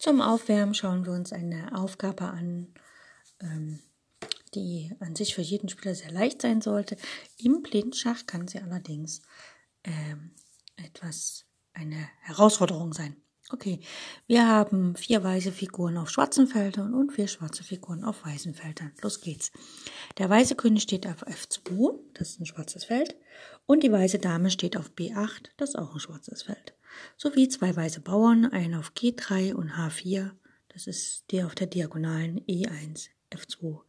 Zum Aufwärmen schauen wir uns eine Aufgabe an, ähm, die an sich für jeden Spieler sehr leicht sein sollte. Im Blindschach kann sie allerdings ähm, etwas eine Herausforderung sein. Okay, wir haben vier weiße Figuren auf schwarzen Feldern und vier schwarze Figuren auf weißen Feldern. Los geht's. Der weiße König steht auf F2, das ist ein schwarzes Feld, und die weiße Dame steht auf B8, das ist auch ein schwarzes Feld sowie zwei weiße Bauern, einen auf G3 und H4, das ist der auf der Diagonalen E1, F2,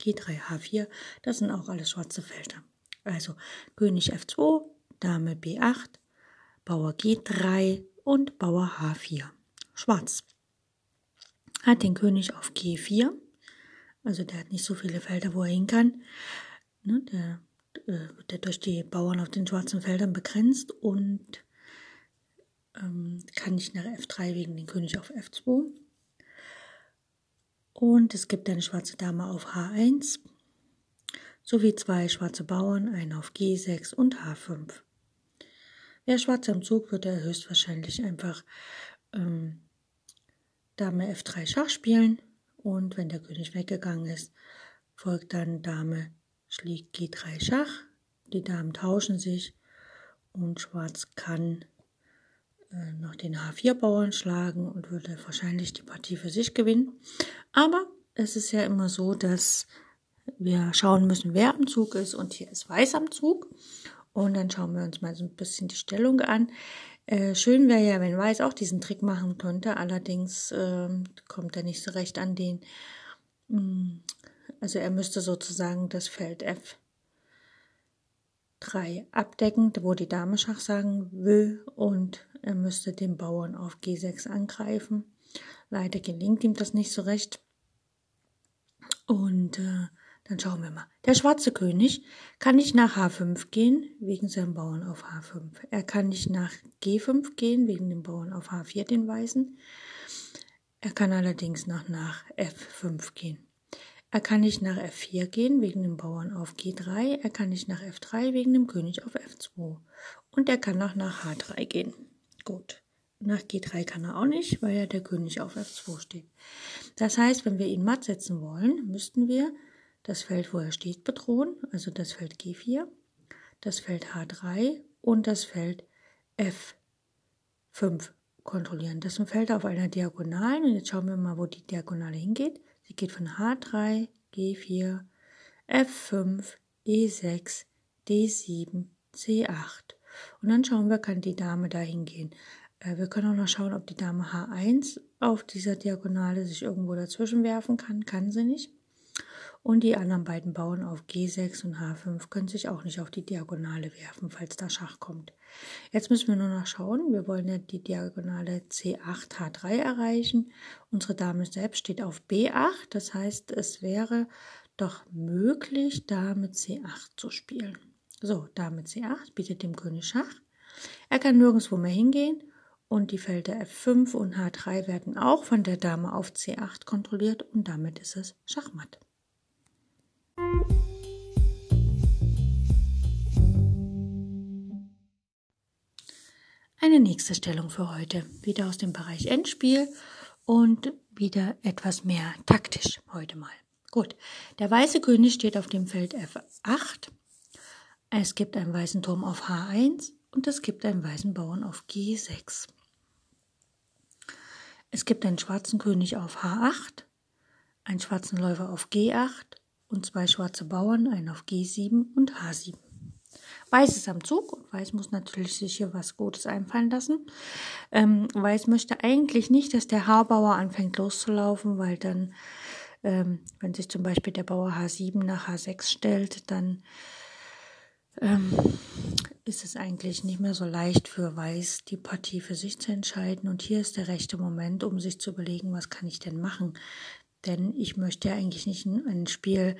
G3, H4, das sind auch alles schwarze Felder. Also König F2, Dame B8, Bauer G3 und Bauer H4. Schwarz. Hat den König auf G4, also der hat nicht so viele Felder, wo er hin kann. Ne, der äh, wird durch die Bauern auf den schwarzen Feldern begrenzt und ähm, kann nicht nach F3 wegen den König auf F2. Und es gibt eine schwarze Dame auf H1 sowie zwei schwarze Bauern, einen auf G6 und H5. Wer schwarz am Zug wird er höchstwahrscheinlich einfach ähm, Dame F3 Schach spielen und wenn der König weggegangen ist, folgt dann Dame schlägt G3 Schach. Die Damen tauschen sich und Schwarz kann noch den H4-Bauern schlagen und würde wahrscheinlich die Partie für sich gewinnen. Aber es ist ja immer so, dass wir schauen müssen, wer am Zug ist und hier ist Weiß am Zug. Und dann schauen wir uns mal so ein bisschen die Stellung an. Äh, schön wäre ja, wenn Weiß auch diesen Trick machen könnte, allerdings äh, kommt er nicht so recht an den. Mm, also er müsste sozusagen das Feld F3 abdecken, wo die Dame Schach sagen will und er müsste den Bauern auf G6 angreifen. Leider gelingt ihm das nicht so recht. Und äh, dann schauen wir mal. Der schwarze König kann nicht nach H5 gehen, wegen seinem Bauern auf H5. Er kann nicht nach G5 gehen, wegen dem Bauern auf H4, den Weißen. Er kann allerdings noch nach F5 gehen. Er kann nicht nach F4 gehen, wegen dem Bauern auf G3. Er kann nicht nach F3, wegen dem König auf F2. Und er kann auch nach H3 gehen. Gut. Nach G3 kann er auch nicht, weil ja der König auf F2 steht. Das heißt, wenn wir ihn matt setzen wollen, müssten wir das Feld, wo er steht, bedrohen, also das Feld G4, das Feld H3 und das Feld F5 kontrollieren. Das sind Felder auf einer Diagonalen und jetzt schauen wir mal, wo die Diagonale hingeht. Sie geht von H3, G4, F5, E6, D7, C8. Und dann schauen wir, kann die Dame da hingehen. Äh, wir können auch noch schauen, ob die Dame H1 auf dieser Diagonale sich irgendwo dazwischen werfen kann. Kann sie nicht. Und die anderen beiden Bauern auf G6 und H5 können sich auch nicht auf die Diagonale werfen, falls da Schach kommt. Jetzt müssen wir nur noch schauen. Wir wollen ja die Diagonale C8, H3 erreichen. Unsere Dame selbst steht auf B8. Das heißt, es wäre doch möglich, Dame C8 zu spielen. So, Dame C8 bietet dem König Schach. Er kann nirgendwo mehr hingehen und die Felder F5 und H3 werden auch von der Dame auf C8 kontrolliert und damit ist es Schachmatt. Eine nächste Stellung für heute, wieder aus dem Bereich Endspiel und wieder etwas mehr taktisch heute mal. Gut, der weiße König steht auf dem Feld F8 es gibt einen weißen Turm auf H1 und es gibt einen weißen Bauern auf G6. Es gibt einen schwarzen König auf H8, einen schwarzen Läufer auf G8 und zwei schwarze Bauern, einen auf G7 und H7. Weiß ist am Zug und Weiß muss natürlich sich hier was Gutes einfallen lassen. Ähm, Weiß möchte eigentlich nicht, dass der H-Bauer anfängt loszulaufen, weil dann, ähm, wenn sich zum Beispiel der Bauer H7 nach H6 stellt, dann ähm, ist es eigentlich nicht mehr so leicht für Weiß, die Partie für sich zu entscheiden. Und hier ist der rechte Moment, um sich zu überlegen, was kann ich denn machen. Denn ich möchte ja eigentlich nicht ein Spiel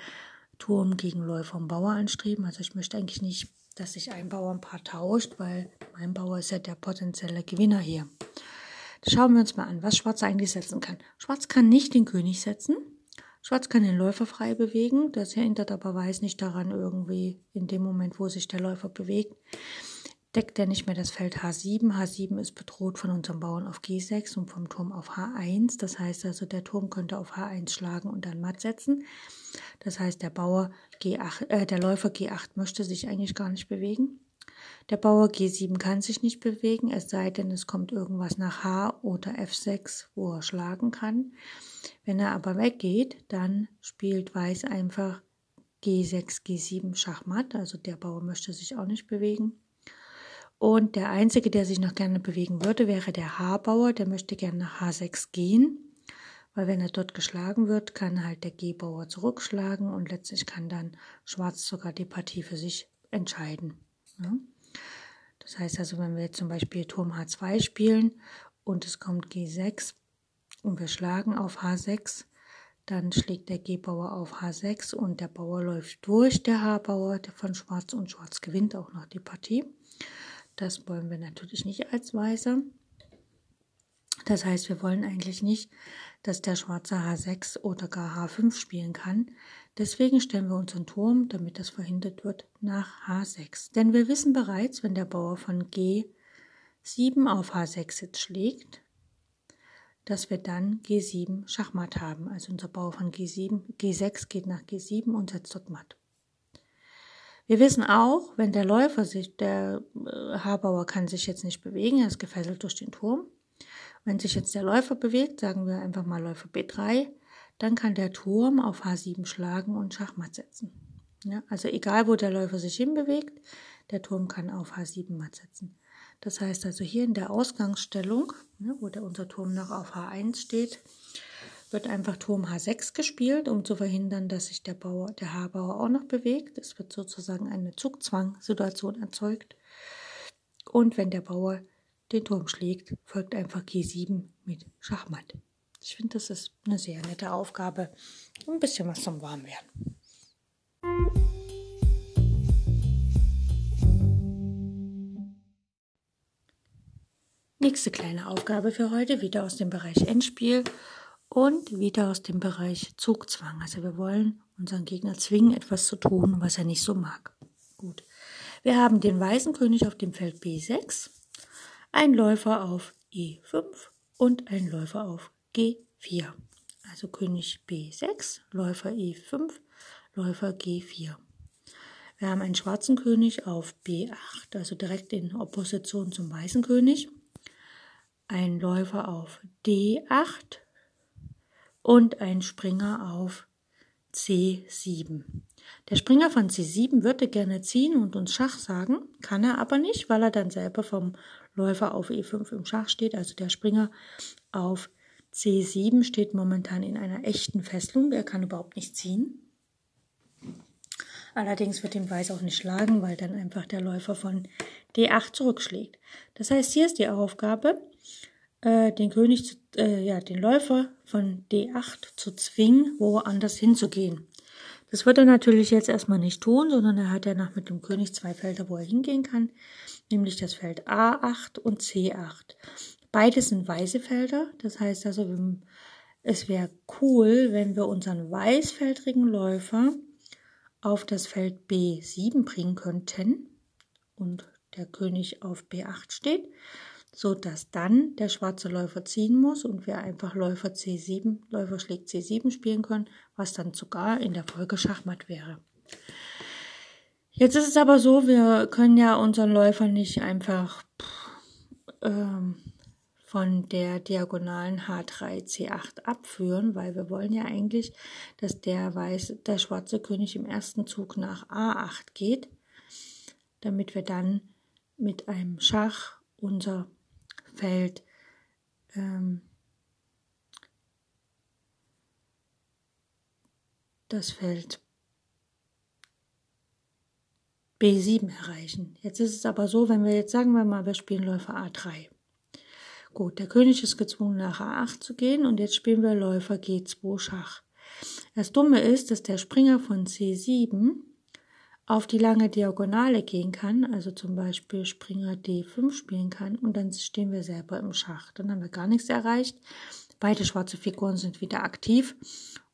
Turm gegen Läufer und Bauer anstreben. Also ich möchte eigentlich nicht, dass sich ein Bauernpaar tauscht, weil mein Bauer ist ja der potenzielle Gewinner hier. Schauen wir uns mal an, was Schwarz eigentlich setzen kann. Schwarz kann nicht den König setzen. Schwarz kann den Läufer frei bewegen. Das hindert aber Weiß nicht daran, irgendwie in dem Moment, wo sich der Läufer bewegt, deckt er nicht mehr das Feld H7. H7 ist bedroht von unserem Bauern auf G6 und vom Turm auf H1. Das heißt also, der Turm könnte auf H1 schlagen und dann matt setzen. Das heißt, der Bauer G8, äh, der Läufer G8 möchte sich eigentlich gar nicht bewegen. Der Bauer G7 kann sich nicht bewegen, es sei denn, es kommt irgendwas nach H oder F6, wo er schlagen kann. Wenn er aber weggeht, dann spielt Weiß einfach G6, G7 Schachmatt, also der Bauer möchte sich auch nicht bewegen. Und der einzige, der sich noch gerne bewegen würde, wäre der H-Bauer, der möchte gerne nach H6 gehen, weil wenn er dort geschlagen wird, kann halt der G-Bauer zurückschlagen und letztlich kann dann Schwarz sogar die Partie für sich entscheiden. Ja? Das heißt also, wenn wir jetzt zum Beispiel Turm H2 spielen und es kommt G6 und wir schlagen auf H6, dann schlägt der G-Bauer auf H6 und der Bauer läuft durch, der H-Bauer von Schwarz und Schwarz gewinnt auch noch die Partie. Das wollen wir natürlich nicht als Weißer. Das heißt, wir wollen eigentlich nicht, dass der schwarze H6 oder gar H5 spielen kann. Deswegen stellen wir unseren Turm, damit das verhindert wird, nach H6. Denn wir wissen bereits, wenn der Bauer von G7 auf H6 jetzt schlägt, dass wir dann G7 Schachmatt haben. Also unser Bauer von G7, G6 geht nach G7 und setzt dort matt. Wir wissen auch, wenn der Läufer sich, der äh, Haarbauer kann sich jetzt nicht bewegen, er ist gefesselt durch den Turm. Wenn sich jetzt der Läufer bewegt, sagen wir einfach mal Läufer B3, dann kann der Turm auf H7 schlagen und Schachmatt setzen. Ja, also egal, wo der Läufer sich hinbewegt, der Turm kann auf H7 matt setzen. Das heißt also hier in der Ausgangsstellung, ja, wo der, unser Turm noch auf H1 steht, wird einfach Turm H6 gespielt, um zu verhindern, dass sich der Bauer, der H-Bauer auch noch bewegt. Es wird sozusagen eine Zugzwang-Situation erzeugt. Und wenn der Bauer den Turm schlägt, folgt einfach G7 mit Schachmatt. Ich finde, das ist eine sehr nette Aufgabe. Ein bisschen was zum Warmwerden. Nächste kleine Aufgabe für heute, wieder aus dem Bereich Endspiel und wieder aus dem Bereich Zugzwang. Also wir wollen unseren Gegner zwingen, etwas zu tun, was er nicht so mag. Gut. Wir haben den weißen König auf dem Feld B6, ein Läufer auf E5 und ein Läufer auf G4. Also König B6, Läufer E5, Läufer G4. Wir haben einen schwarzen König auf B8, also direkt in Opposition zum weißen König. Ein Läufer auf D8, und ein Springer auf C7. Der Springer von C7 würde gerne ziehen und uns Schach sagen, kann er aber nicht, weil er dann selber vom Läufer auf E5 im Schach steht. Also der Springer auf C7 steht momentan in einer echten Fesselung. Er kann überhaupt nicht ziehen. Allerdings wird ihm Weiß auch nicht schlagen, weil dann einfach der Läufer von D8 zurückschlägt. Das heißt, hier ist die Aufgabe, äh, den König, äh, ja, den Läufer von D8 zu zwingen, woanders hinzugehen. Das wird er natürlich jetzt erstmal nicht tun, sondern er hat ja nach mit dem König zwei Felder, wo er hingehen kann, nämlich das Feld A8 und C8. Beides sind weiße Felder, das heißt also, es wäre cool, wenn wir unseren weißfeldrigen Läufer auf das Feld B7 bringen könnten und der König auf B8 steht so dass dann der schwarze Läufer ziehen muss und wir einfach Läufer C7, Läufer schlägt C7 spielen können, was dann sogar in der Folge Schachmatt wäre. Jetzt ist es aber so, wir können ja unseren Läufer nicht einfach ähm, von der diagonalen H3 C8 abführen, weil wir wollen ja eigentlich, dass der weiße, der schwarze König im ersten Zug nach A8 geht, damit wir dann mit einem Schach unser Feld ähm, das Feld B7 erreichen. Jetzt ist es aber so, wenn wir jetzt sagen wir mal, wir spielen Läufer A3. Gut, der König ist gezwungen nach A8 zu gehen und jetzt spielen wir Läufer G2 Schach. Das Dumme ist, dass der Springer von C7 auf die lange Diagonale gehen kann, also zum Beispiel Springer D5 spielen kann und dann stehen wir selber im Schach. Dann haben wir gar nichts erreicht. Beide schwarze Figuren sind wieder aktiv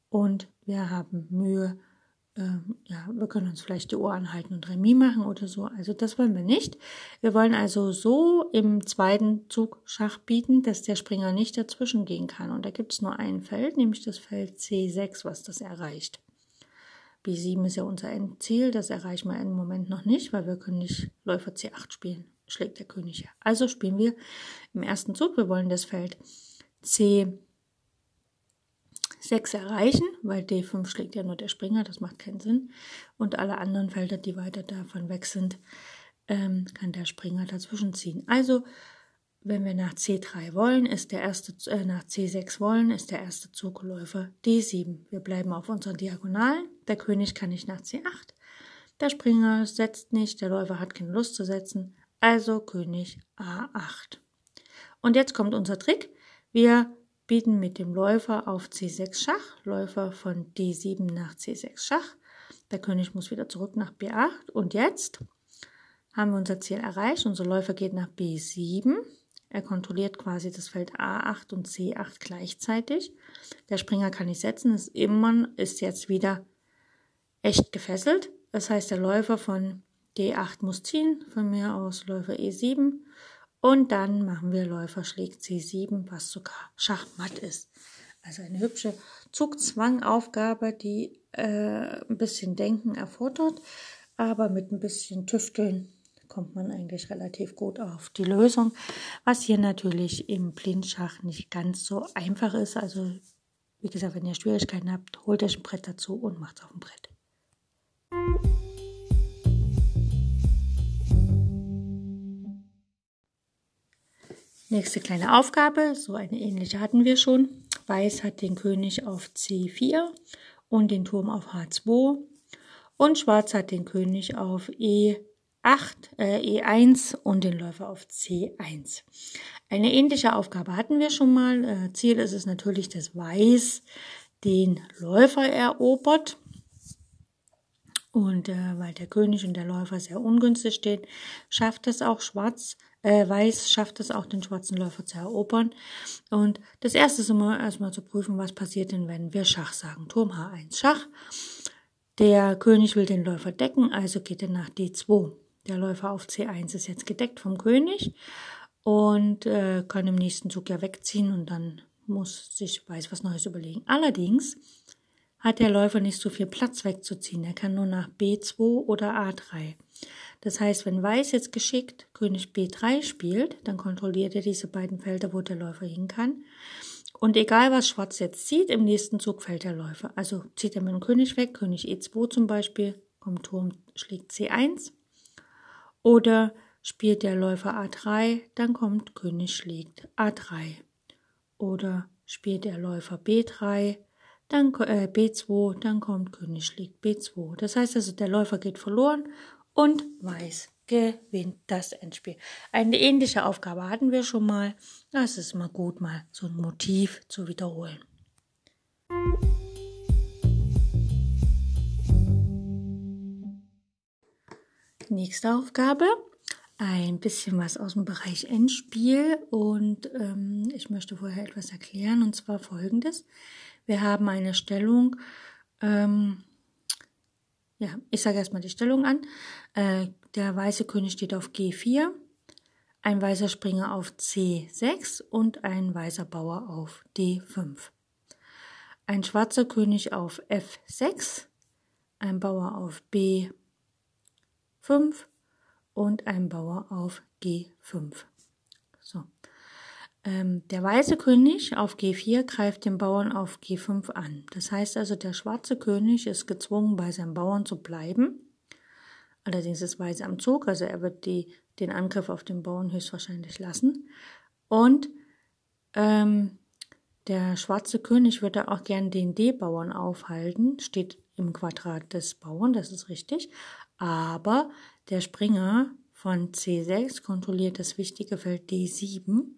und wir haben Mühe, ähm, ja, wir können uns vielleicht die Uhr anhalten und Remis machen oder so. Also das wollen wir nicht. Wir wollen also so im zweiten Zug Schach bieten, dass der Springer nicht dazwischen gehen kann. Und da gibt es nur ein Feld, nämlich das Feld C6, was das erreicht. B7 ist ja unser Endziel, das erreichen wir im Moment noch nicht, weil wir können nicht Läufer C8 spielen, schlägt der König ja. Also spielen wir im ersten Zug, wir wollen das Feld C 6 erreichen, weil D5 schlägt ja nur der Springer, das macht keinen Sinn. Und alle anderen Felder, die weiter davon weg sind, ähm, kann der Springer dazwischen ziehen. Also, wenn wir nach C3 wollen, ist der erste, äh, nach C6 wollen, ist der erste Zugläufer D7. Wir bleiben auf unseren Diagonalen. Der König kann nicht nach C8. Der Springer setzt nicht, der Läufer hat keine Lust zu setzen. Also König A8. Und jetzt kommt unser Trick. Wir bieten mit dem Läufer auf C6 Schach, Läufer von D7 nach C6 Schach. Der König muss wieder zurück nach B8 und jetzt haben wir unser Ziel erreicht. Unser Läufer geht nach B7. Er kontrolliert quasi das Feld A8 und C8 gleichzeitig. Der Springer kann nicht setzen, ist immer, ist jetzt wieder echt gefesselt. Das heißt, der Läufer von D8 muss ziehen, von mir aus Läufer E7 und dann machen wir Läufer schlägt C7, was sogar Schachmatt ist. Also eine hübsche Zugzwangaufgabe, die äh, ein bisschen Denken erfordert, aber mit ein bisschen Tüfteln kommt man eigentlich relativ gut auf die Lösung, was hier natürlich im Blindschach nicht ganz so einfach ist. Also wie gesagt, wenn ihr Schwierigkeiten habt, holt euch ein Brett dazu und macht es auf dem Brett. Nächste kleine Aufgabe, so eine ähnliche hatten wir schon. Weiß hat den König auf C4 und den Turm auf H2 und Schwarz hat den König auf E8, äh, E1 und den Läufer auf C1. Eine ähnliche Aufgabe hatten wir schon mal. Äh, Ziel ist es natürlich, dass Weiß den Läufer erobert. Und äh, weil der König und der Läufer sehr ungünstig stehen, schafft es auch Schwarz, äh, Weiß schafft es auch, den schwarzen Läufer zu erobern. Und das erste ist immer erstmal zu prüfen, was passiert denn, wenn wir Schach sagen. Turm H1 Schach. Der König will den Läufer decken, also geht er nach D2. Der Läufer auf C1 ist jetzt gedeckt vom König und äh, kann im nächsten Zug ja wegziehen und dann muss sich Weiß was Neues überlegen. Allerdings hat der Läufer nicht so viel Platz wegzuziehen. Er kann nur nach B2 oder A3. Das heißt, wenn Weiß jetzt geschickt König B3 spielt, dann kontrolliert er diese beiden Felder, wo der Läufer hin kann. Und egal was Schwarz jetzt zieht, im nächsten Zug fällt der Läufer. Also zieht er mit dem König weg, König E2 zum Beispiel, kommt Turm, schlägt C1. Oder spielt der Läufer A3, dann kommt König schlägt A3. Oder spielt der Läufer B3, dann äh, B2, dann kommt König schlägt B2. Das heißt also, der Läufer geht verloren und Weiß gewinnt das Endspiel. Eine ähnliche Aufgabe hatten wir schon mal. Das ist mal gut, mal so ein Motiv zu wiederholen. Nächste Aufgabe. Ein bisschen was aus dem Bereich Endspiel und ähm, ich möchte vorher etwas erklären und zwar folgendes. Wir haben eine Stellung, ähm, ja, ich sage erstmal die Stellung an. Äh, der weiße König steht auf G4, ein weißer Springer auf C6 und ein weißer Bauer auf D5. Ein schwarzer König auf F6, ein Bauer auf B5 und ein Bauer auf G5. So. Ähm, der weiße König auf G4 greift den Bauern auf G5 an. Das heißt also, der schwarze König ist gezwungen, bei seinem Bauern zu bleiben. Allerdings ist Weiß am Zug, also er wird die, den Angriff auf den Bauern höchstwahrscheinlich lassen. Und ähm, der schwarze König würde auch gern den D-Bauern aufhalten, steht im Quadrat des Bauern, das ist richtig. Aber Der Springer von C6 kontrolliert das wichtige Feld D7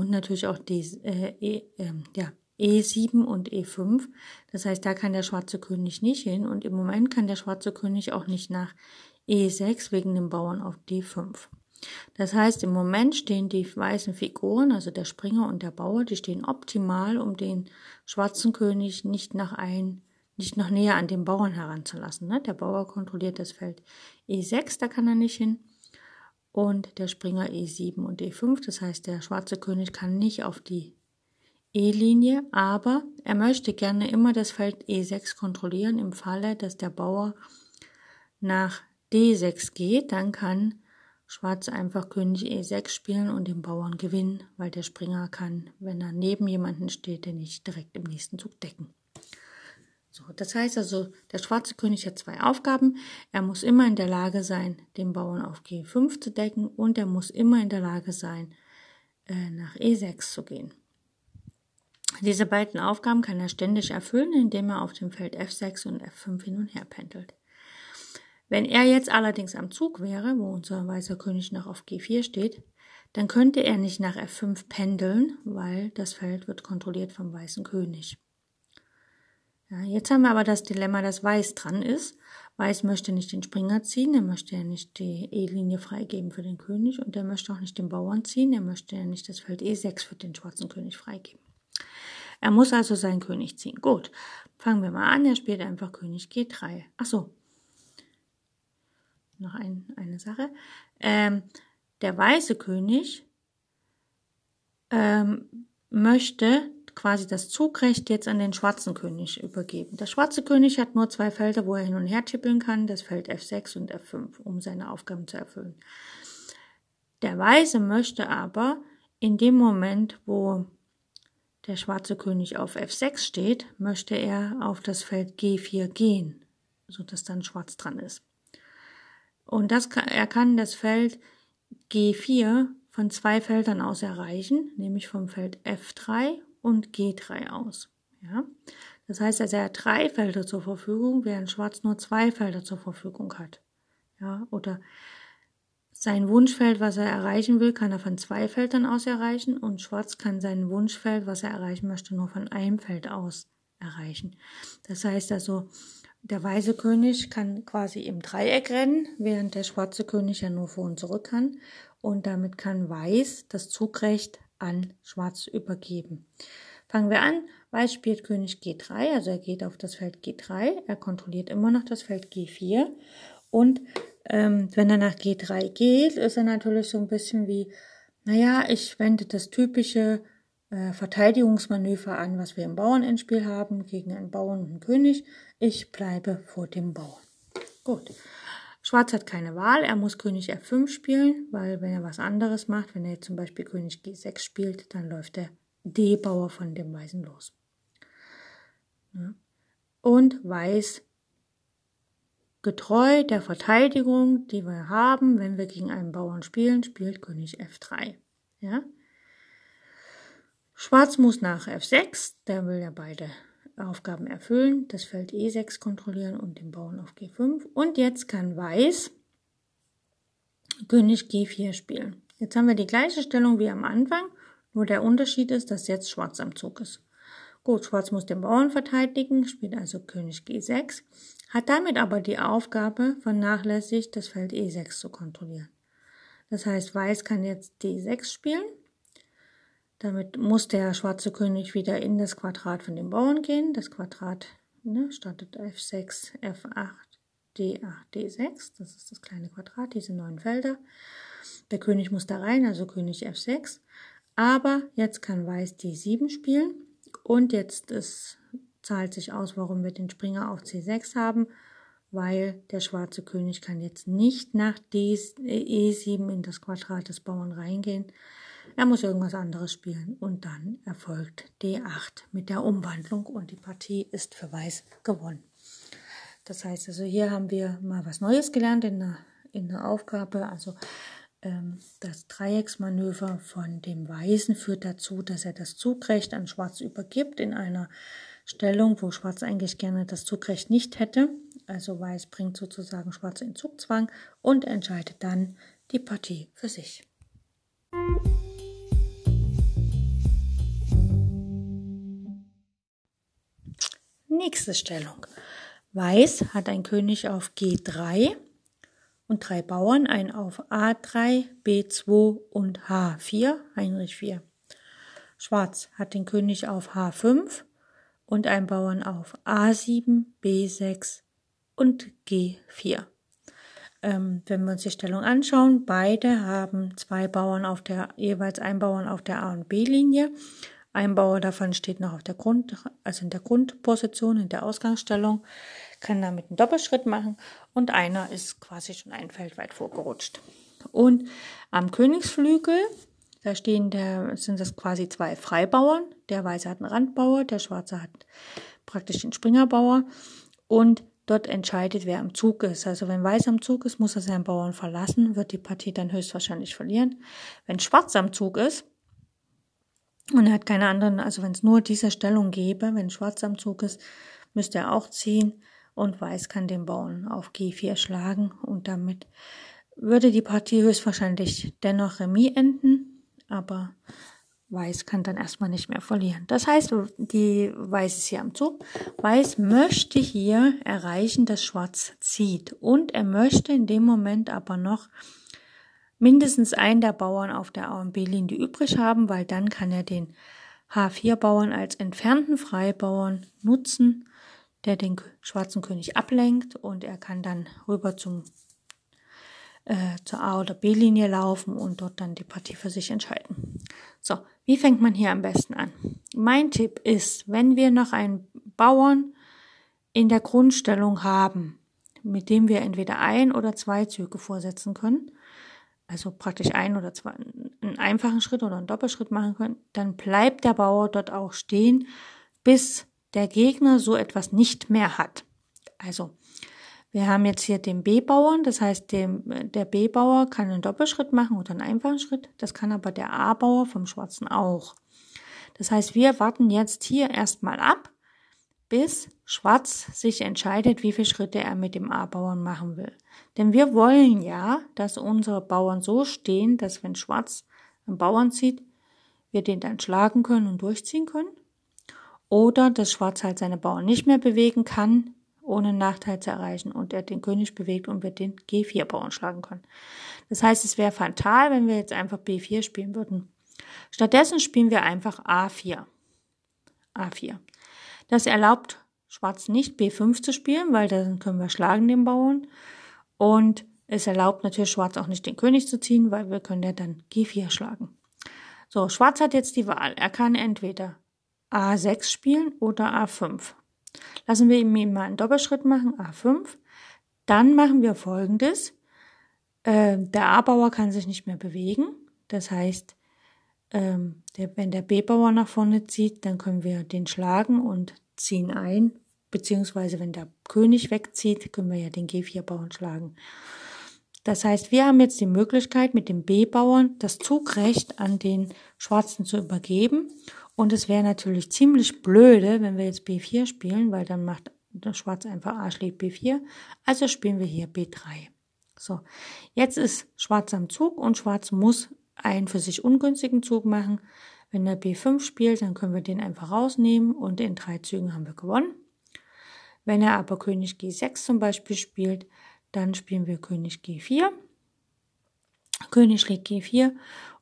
und natürlich auch D, äh, e, äh, ja, E7 und E5. Das heißt, da kann der schwarze König nicht hin und im Moment kann der schwarze König auch nicht nach E6 wegen dem Bauern auf D5. Das heißt, im Moment stehen die weißen Figuren, also der Springer und der Bauer, die stehen optimal, um den schwarzen König nicht nach ein, nicht noch näher an den Bauern heranzulassen. Ne? Der Bauer kontrolliert das Feld E6, da kann er nicht hin. Und der Springer E7 und E5, das heißt, der schwarze König kann nicht auf die E-Linie, aber er möchte gerne immer das Feld E6 kontrollieren. Im Falle, dass der Bauer nach D6 geht, dann kann Schwarz einfach König E6 spielen und den Bauern gewinnen, weil der Springer kann, wenn er neben jemanden steht, den nicht direkt im nächsten Zug decken. So, das heißt also, der schwarze König hat zwei Aufgaben. Er muss immer in der Lage sein, den Bauern auf G5 zu decken und er muss immer in der Lage sein, äh, nach E6 zu gehen. Diese beiden Aufgaben kann er ständig erfüllen, indem er auf dem Feld F6 und F5 hin und her pendelt. Wenn er jetzt allerdings am Zug wäre, wo unser weißer König noch auf G4 steht, dann könnte er nicht nach F5 pendeln, weil das Feld wird kontrolliert vom weißen König. Ja, jetzt haben wir aber das Dilemma, dass Weiß dran ist. Weiß möchte nicht den Springer ziehen, er möchte ja nicht die E-Linie freigeben für den König und er möchte auch nicht den Bauern ziehen, er möchte ja nicht das Feld E6 für den schwarzen König freigeben. Er muss also seinen König ziehen. Gut, fangen wir mal an, er spielt einfach König G3. Ach so, noch ein, eine Sache. Ähm, der weiße König ähm, möchte quasi das Zugrecht jetzt an den schwarzen König übergeben. Der schwarze König hat nur zwei Felder, wo er hin und her tippeln kann, das Feld F6 und F5, um seine Aufgaben zu erfüllen. Der Weiße möchte aber in dem Moment, wo der schwarze König auf F6 steht, möchte er auf das Feld G4 gehen, sodass dann schwarz dran ist. Und das, er kann das Feld G4 von zwei Feldern aus erreichen, nämlich vom Feld F3 und G3 aus. Ja? Das heißt, dass er drei Felder zur Verfügung, während Schwarz nur zwei Felder zur Verfügung hat. Ja? Oder sein Wunschfeld, was er erreichen will, kann er von zwei Feldern aus erreichen und Schwarz kann sein Wunschfeld, was er erreichen möchte, nur von einem Feld aus erreichen. Das heißt also, der weiße König kann quasi im Dreieck rennen, während der schwarze König ja nur vor und zurück kann. Und damit kann Weiß das Zugrecht an Schwarz übergeben. Fangen wir an. Weiß spielt König G3, also er geht auf das Feld G3. Er kontrolliert immer noch das Feld G4. Und ähm, wenn er nach G3 geht, ist er natürlich so ein bisschen wie, naja, ich wende das typische äh, Verteidigungsmanöver an, was wir im Bauernendspiel haben, gegen einen Bauern und einen König. Ich bleibe vor dem Bauern. Gut. Schwarz hat keine Wahl, er muss König F5 spielen, weil wenn er was anderes macht, wenn er jetzt zum Beispiel König G6 spielt, dann läuft der D-Bauer von dem Weißen los. Und Weiß getreu der Verteidigung, die wir haben, wenn wir gegen einen Bauern spielen, spielt König F3. Ja? Schwarz muss nach F6, der will ja beide Aufgaben erfüllen, das Feld E6 kontrollieren und den Bauern auf G5. Und jetzt kann Weiß König G4 spielen. Jetzt haben wir die gleiche Stellung wie am Anfang, nur der Unterschied ist, dass jetzt Schwarz am Zug ist. Gut, Schwarz muss den Bauern verteidigen, spielt also König G6, hat damit aber die Aufgabe vernachlässigt, das Feld E6 zu kontrollieren. Das heißt, Weiß kann jetzt D6 spielen damit muss der schwarze König wieder in das Quadrat von dem Bauern gehen. Das Quadrat ne, startet F6, F8, D8, D6. Das ist das kleine Quadrat, diese neun Felder. Der König muss da rein, also König F6. Aber jetzt kann Weiß D7 spielen. Und jetzt ist, zahlt sich aus, warum wir den Springer auf C6 haben, weil der schwarze König kann jetzt nicht nach D, E7 in das Quadrat des Bauern reingehen. Er muss irgendwas anderes spielen und dann erfolgt D8 mit der Umwandlung und die Partie ist für Weiß gewonnen. Das heißt also, hier haben wir mal was Neues gelernt in der, in der Aufgabe. Also ähm, das Dreiecksmanöver von dem Weißen führt dazu, dass er das Zugrecht an Schwarz übergibt in einer Stellung, wo Schwarz eigentlich gerne das Zugrecht nicht hätte. Also Weiß bringt sozusagen Schwarz in Zugzwang und entscheidet dann die Partie für sich. Nächste Stellung. Weiß hat ein König auf G3 und drei Bauern, einen auf A3, B2 und H4, Heinrich 4. Schwarz hat den König auf H5 und einen Bauern auf A7, B6 und G4. Ähm, wenn wir uns die Stellung anschauen, beide haben zwei Bauern auf der, jeweils ein Bauern auf der A- und B-Linie. Ein Bauer davon steht noch auf der Grund, also in der Grundposition, in der Ausgangsstellung kann damit einen Doppelschritt machen und einer ist quasi schon ein Feld weit vorgerutscht. Und am Königsflügel, da stehen der, sind das quasi zwei Freibauern. Der Weiße hat einen Randbauer, der Schwarze hat praktisch den Springerbauer. Und dort entscheidet, wer am Zug ist. Also wenn Weiß am Zug ist, muss er seinen Bauern verlassen, wird die Partie dann höchstwahrscheinlich verlieren. Wenn Schwarz am Zug ist, und er hat keine anderen, also wenn es nur diese Stellung gäbe, wenn Schwarz am Zug ist, müsste er auch ziehen und Weiß kann den Bauern auf G4 schlagen und damit würde die Partie höchstwahrscheinlich dennoch Remis enden, aber Weiß kann dann erstmal nicht mehr verlieren. Das heißt, die Weiß ist hier am Zug. Weiß möchte hier erreichen, dass Schwarz zieht und er möchte in dem Moment aber noch mindestens einen der Bauern auf der A und B-Linie übrig haben, weil dann kann er den H4-Bauern als entfernten Freibauern nutzen der den schwarzen König ablenkt und er kann dann rüber zum äh, zur A- oder B-Linie laufen und dort dann die Partie für sich entscheiden. So, wie fängt man hier am besten an? Mein Tipp ist, wenn wir noch einen Bauern in der Grundstellung haben, mit dem wir entweder ein oder zwei Züge vorsetzen können, also praktisch ein oder zwei, einen einfachen Schritt oder einen Doppelschritt machen können, dann bleibt der Bauer dort auch stehen, bis der Gegner so etwas nicht mehr hat. Also, wir haben jetzt hier den B-Bauern, das heißt, dem, der B-Bauer kann einen Doppelschritt machen oder einen einfachen Schritt, das kann aber der A-Bauer vom Schwarzen auch. Das heißt, wir warten jetzt hier erstmal ab, bis Schwarz sich entscheidet, wie viele Schritte er mit dem A-Bauern machen will. Denn wir wollen ja, dass unsere Bauern so stehen, dass wenn Schwarz einen Bauern zieht, wir den dann schlagen können und durchziehen können. Oder dass Schwarz halt seine Bauern nicht mehr bewegen kann, ohne Nachteil zu erreichen und er den König bewegt und wir den G4-Bauern schlagen können. Das heißt, es wäre fatal, wenn wir jetzt einfach B4 spielen würden. Stattdessen spielen wir einfach A4. A4. Das erlaubt Schwarz nicht B5 zu spielen, weil dann können wir schlagen den Bauern. Und es erlaubt natürlich Schwarz auch nicht den König zu ziehen, weil wir können ja dann G4 schlagen. So, Schwarz hat jetzt die Wahl. Er kann entweder A6 spielen oder A5. Lassen wir ihm mal einen Doppelschritt machen, A5. Dann machen wir folgendes. Äh, der A-Bauer kann sich nicht mehr bewegen. Das heißt, ähm, der, wenn der B-Bauer nach vorne zieht, dann können wir den schlagen und ziehen ein. Beziehungsweise wenn der König wegzieht, können wir ja den G4-Bauern schlagen. Das heißt, wir haben jetzt die Möglichkeit, mit dem B-Bauern das Zugrecht an den Schwarzen zu übergeben und es wäre natürlich ziemlich blöde, wenn wir jetzt B4 spielen, weil dann macht der Schwarz einfach A schlägt B4. Also spielen wir hier B3. So, jetzt ist Schwarz am Zug und Schwarz muss einen für sich ungünstigen Zug machen. Wenn er B5 spielt, dann können wir den einfach rausnehmen und in drei Zügen haben wir gewonnen. Wenn er aber König G6 zum Beispiel spielt, dann spielen wir König G4. König schlägt G4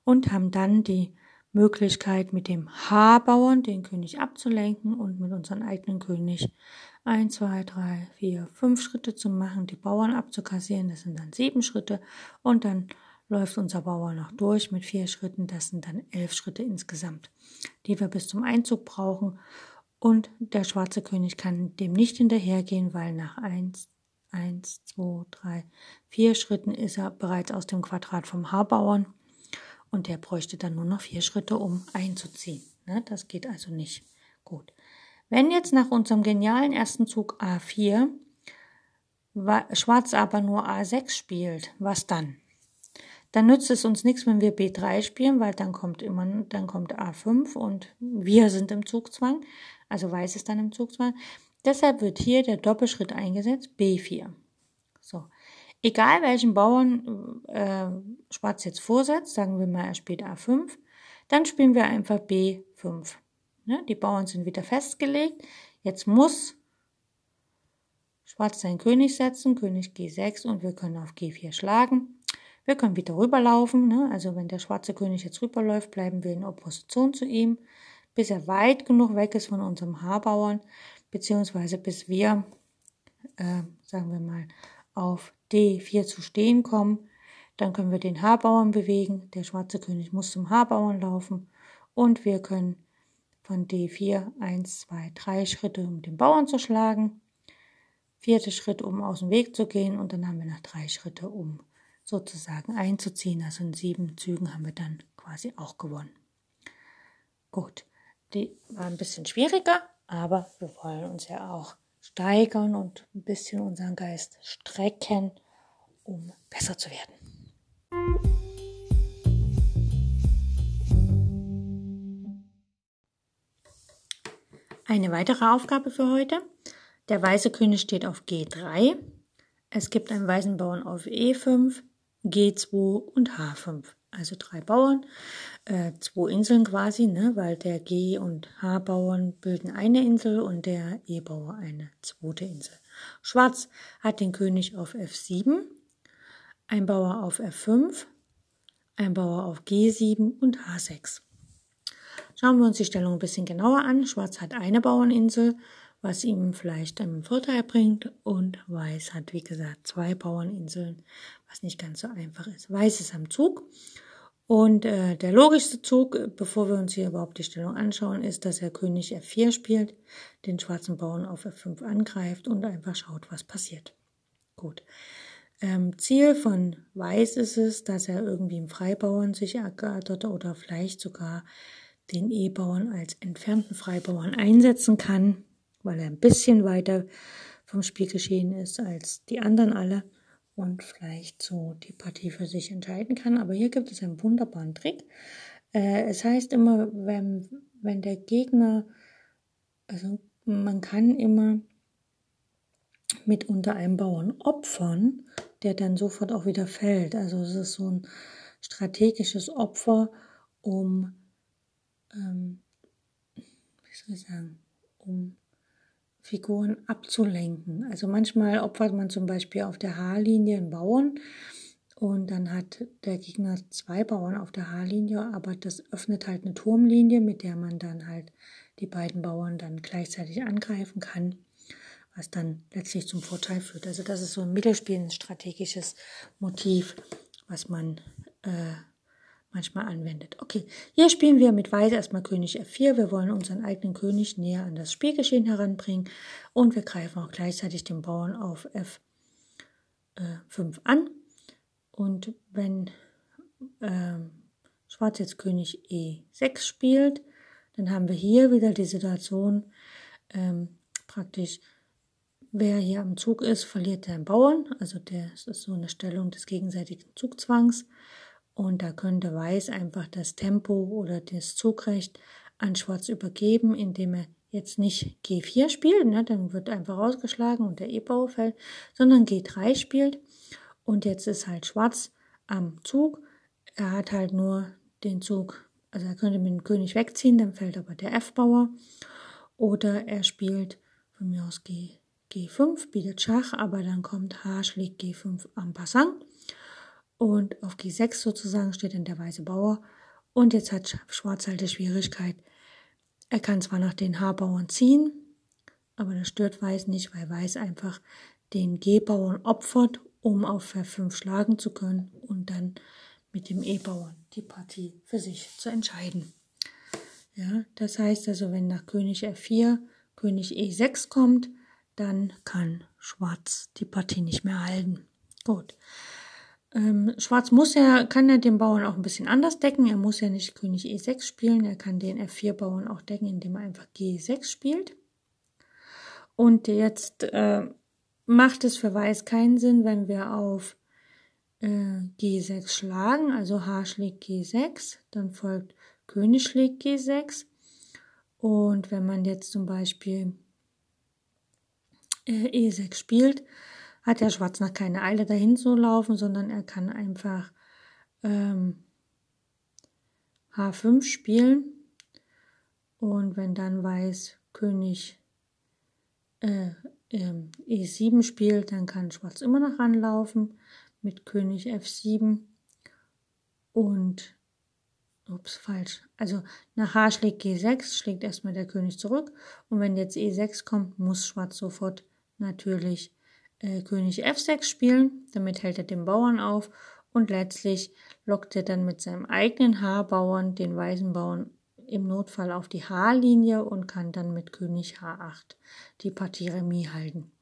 und haben dann die Möglichkeit, mit dem H-Bauern den König abzulenken und mit unserem eigenen König ein, zwei, drei, vier, fünf Schritte zu machen, die Bauern abzukassieren. Das sind dann sieben Schritte und dann läuft unser Bauer noch durch mit vier Schritten. Das sind dann elf Schritte insgesamt, die wir bis zum Einzug brauchen. Und der schwarze König kann dem nicht hinterhergehen, weil nach eins, eins, zwei, drei, vier Schritten ist er bereits aus dem Quadrat vom H-Bauern und der bräuchte dann nur noch vier Schritte, um einzuziehen. Ne? Das geht also nicht gut. Wenn jetzt nach unserem genialen ersten Zug A4 Schwarz aber nur A6 spielt, was dann? Dann nützt es uns nichts, wenn wir B3 spielen, weil dann kommt immer, dann kommt A5 und wir sind im Zugzwang, also Weiß ist dann im Zugzwang. Deshalb wird hier der Doppelschritt eingesetzt, B4. So. Egal welchen Bauern äh, Schwarz jetzt vorsetzt, sagen wir mal, er spielt A5, dann spielen wir einfach B5. Ne? Die Bauern sind wieder festgelegt. Jetzt muss Schwarz seinen König setzen, König G6 und wir können auf G4 schlagen. Wir können wieder rüberlaufen, ne? also wenn der schwarze König jetzt rüberläuft, bleiben wir in Opposition zu ihm, bis er weit genug weg ist von unserem Haarbauern, beziehungsweise bis wir, äh, sagen wir mal, auf D4 zu stehen kommen. Dann können wir den Haarbauern bewegen, der schwarze König muss zum Haarbauern laufen und wir können von D4 1, 2, 3 Schritte, um den Bauern zu schlagen. Vierter Schritt, um aus dem Weg zu gehen und dann haben wir noch drei Schritte, um sozusagen einzuziehen. Also in sieben Zügen haben wir dann quasi auch gewonnen. Gut, die war ein bisschen schwieriger, aber wir wollen uns ja auch steigern und ein bisschen unseren Geist strecken, um besser zu werden. Eine weitere Aufgabe für heute. Der weiße König steht auf G3. Es gibt einen weißen Bauern auf E5, G2 und H5. Also drei Bauern, äh, zwei Inseln quasi, ne, weil der G- und H-Bauern bilden eine Insel und der E-Bauer eine zweite Insel. Schwarz hat den König auf F7, ein Bauer auf F5, ein Bauer auf G7 und H6. Schauen wir uns die Stellung ein bisschen genauer an. Schwarz hat eine Bauerninsel, was ihm vielleicht einen Vorteil bringt. Und Weiß hat, wie gesagt, zwei Bauerninseln, was nicht ganz so einfach ist. Weiß ist am Zug. Und äh, der logischste Zug, bevor wir uns hier überhaupt die Stellung anschauen, ist, dass er König F4 spielt, den schwarzen Bauern auf F5 angreift und einfach schaut, was passiert. Gut. Ähm, Ziel von Weiß ist es, dass er irgendwie im Freibauern sich ergattert oder vielleicht sogar den E-Bauern als entfernten Freibauern einsetzen kann, weil er ein bisschen weiter vom Spielgeschehen ist als die anderen alle und vielleicht so die Partie für sich entscheiden kann. Aber hier gibt es einen wunderbaren Trick. Äh, es heißt immer, wenn, wenn der Gegner, also man kann immer mit unter einem Bauern opfern, der dann sofort auch wieder fällt. Also es ist so ein strategisches Opfer, um ähm, wie soll ich sagen, um Figuren abzulenken. Also manchmal opfert man zum Beispiel auf der Haarlinie einen Bauern und dann hat der Gegner zwei Bauern auf der Haarlinie, aber das öffnet halt eine Turmlinie, mit der man dann halt die beiden Bauern dann gleichzeitig angreifen kann, was dann letztlich zum Vorteil führt. Also das ist so ein Mittelspiel, ein strategisches Motiv, was man äh, manchmal anwendet. Okay, hier spielen wir mit Weiß erstmal König F4. Wir wollen unseren eigenen König näher an das Spielgeschehen heranbringen und wir greifen auch gleichzeitig den Bauern auf F5 an. Und wenn äh, Schwarz jetzt König E6 spielt, dann haben wir hier wieder die Situation, ähm, praktisch, wer hier am Zug ist, verliert den Bauern. Also das ist so eine Stellung des gegenseitigen Zugzwangs. Und da könnte Weiß einfach das Tempo oder das Zugrecht an Schwarz übergeben, indem er jetzt nicht G4 spielt, ne, dann wird einfach rausgeschlagen und der E-Bauer fällt, sondern G3 spielt. Und jetzt ist halt Schwarz am Zug. Er hat halt nur den Zug, also er könnte mit dem König wegziehen, dann fällt aber der F-Bauer. Oder er spielt von mir aus G, G5, bietet Schach, aber dann kommt H schlägt G5 en passant. Und auf G6 sozusagen steht dann der weiße Bauer. Und jetzt hat Schwarz halt die Schwierigkeit. Er kann zwar nach den H-Bauern ziehen, aber das stört Weiß nicht, weil Weiß einfach den G-Bauern opfert, um auf F5 schlagen zu können und dann mit dem E-Bauern die Partie für sich zu entscheiden. Ja, das heißt also, wenn nach König F4 König E6 kommt, dann kann Schwarz die Partie nicht mehr halten. Gut. Ähm, Schwarz muss ja, kann ja den Bauern auch ein bisschen anders decken. Er muss ja nicht König E6 spielen. Er kann den F4-Bauern auch decken, indem er einfach G6 spielt. Und jetzt äh, macht es für Weiß keinen Sinn, wenn wir auf äh, G6 schlagen, also H schlägt G6, dann folgt König schlägt G6. Und wenn man jetzt zum Beispiel äh, E6 spielt, hat der Schwarz noch keine Eile dahin zu laufen, sondern er kann einfach ähm, H5 spielen. Und wenn dann Weiß König äh, äh, E7 spielt, dann kann Schwarz immer noch anlaufen mit König F7 und ups, falsch. Also nach H schlägt G6, schlägt erstmal der König zurück und wenn jetzt E6 kommt, muss Schwarz sofort natürlich äh, König F6 spielen, damit hält er den Bauern auf. Und letztlich lockt er dann mit seinem eigenen H-Bauern den weißen Bauern im Notfall auf die H-Linie und kann dann mit König H8 die Partie Remis halten.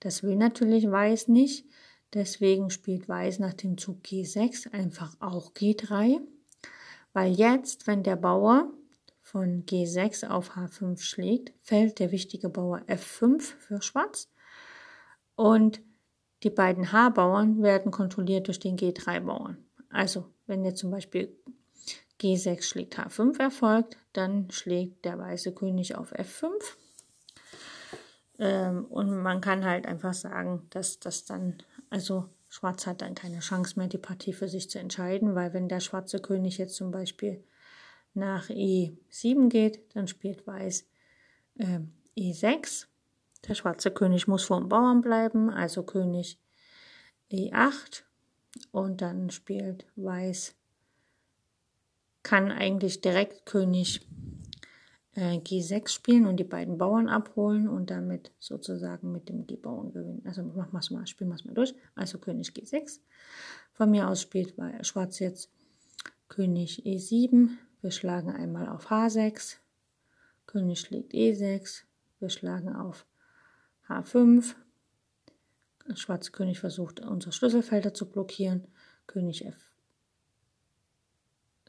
Das will natürlich Weiß nicht, deswegen spielt Weiß nach dem Zug G6 einfach auch G3, weil jetzt, wenn der Bauer von G6 auf H5 schlägt, fällt der wichtige Bauer F5 für Schwarz und die beiden H-Bauern werden kontrolliert durch den G3-Bauern. Also, wenn jetzt zum Beispiel G6 schlägt H5 erfolgt, dann schlägt der weiße König auf F5. Ähm, und man kann halt einfach sagen, dass das dann, also Schwarz hat dann keine Chance mehr, die Partie für sich zu entscheiden, weil wenn der schwarze König jetzt zum Beispiel nach E7 geht, dann spielt Weiß äh, E6. Der schwarze König muss vor dem Bauern bleiben, also König E8 und dann spielt Weiß kann eigentlich direkt König äh, G6 spielen und die beiden Bauern abholen und damit sozusagen mit dem G-Bauern gewinnen. Also machen wir es mal, spielen wir es mal durch. Also König G6. Von mir aus spielt Schwarz jetzt König E7. Wir schlagen einmal auf H6. König schlägt E6. Wir schlagen auf H5. Schwarze König versucht, unsere Schlüsselfelder zu blockieren. König F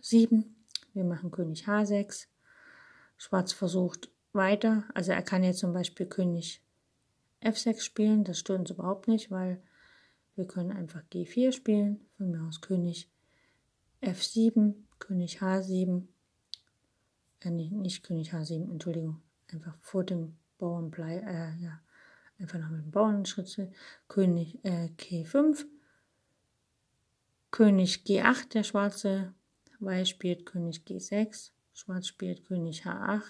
7. Wir machen König H6. Schwarz versucht weiter. Also er kann jetzt zum Beispiel König F6 spielen. Das stört uns überhaupt nicht, weil wir können einfach G4 spielen. Von mir aus König F7, König H7. Äh, nicht König H7, Entschuldigung. Einfach vor dem Bauern bleiben. Äh, ja, einfach noch mit dem Bauern Schritt. König äh, G5. König G8, der schwarze Weiß spielt König G6, Schwarz spielt König H8,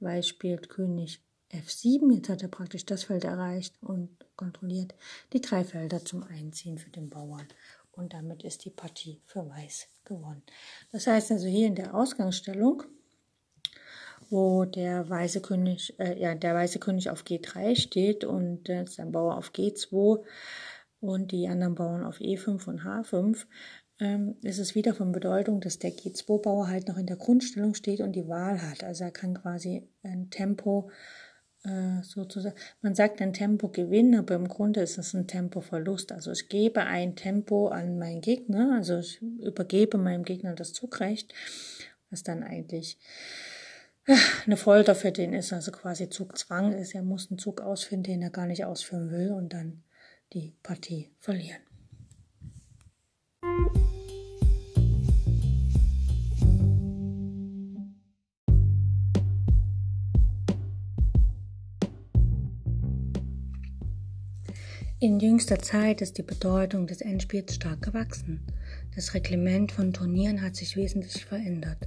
Weiß spielt König F7. Jetzt hat er praktisch das Feld erreicht und kontrolliert die drei Felder zum Einziehen für den Bauern. Und damit ist die Partie für Weiß gewonnen. Das heißt also hier in der Ausgangsstellung, wo der weiße König, äh, ja, der weiße König auf G3 steht und äh, sein Bauer auf G2 und die anderen Bauern auf E5 und H5, ähm, ist es wieder von Bedeutung, dass der G2-Bauer halt noch in der Grundstellung steht und die Wahl hat. Also er kann quasi ein Tempo äh, sozusagen, man sagt ein Tempo gewinnen, aber im Grunde ist es ein Tempoverlust. Also ich gebe ein Tempo an meinen Gegner, also ich übergebe meinem Gegner das Zugrecht, was dann eigentlich eine Folter für den ist, also quasi Zugzwang ist. Er muss einen Zug ausführen, den er gar nicht ausführen will und dann die Partie verlieren. In jüngster Zeit ist die Bedeutung des Endspiels stark gewachsen. Das Reglement von Turnieren hat sich wesentlich verändert.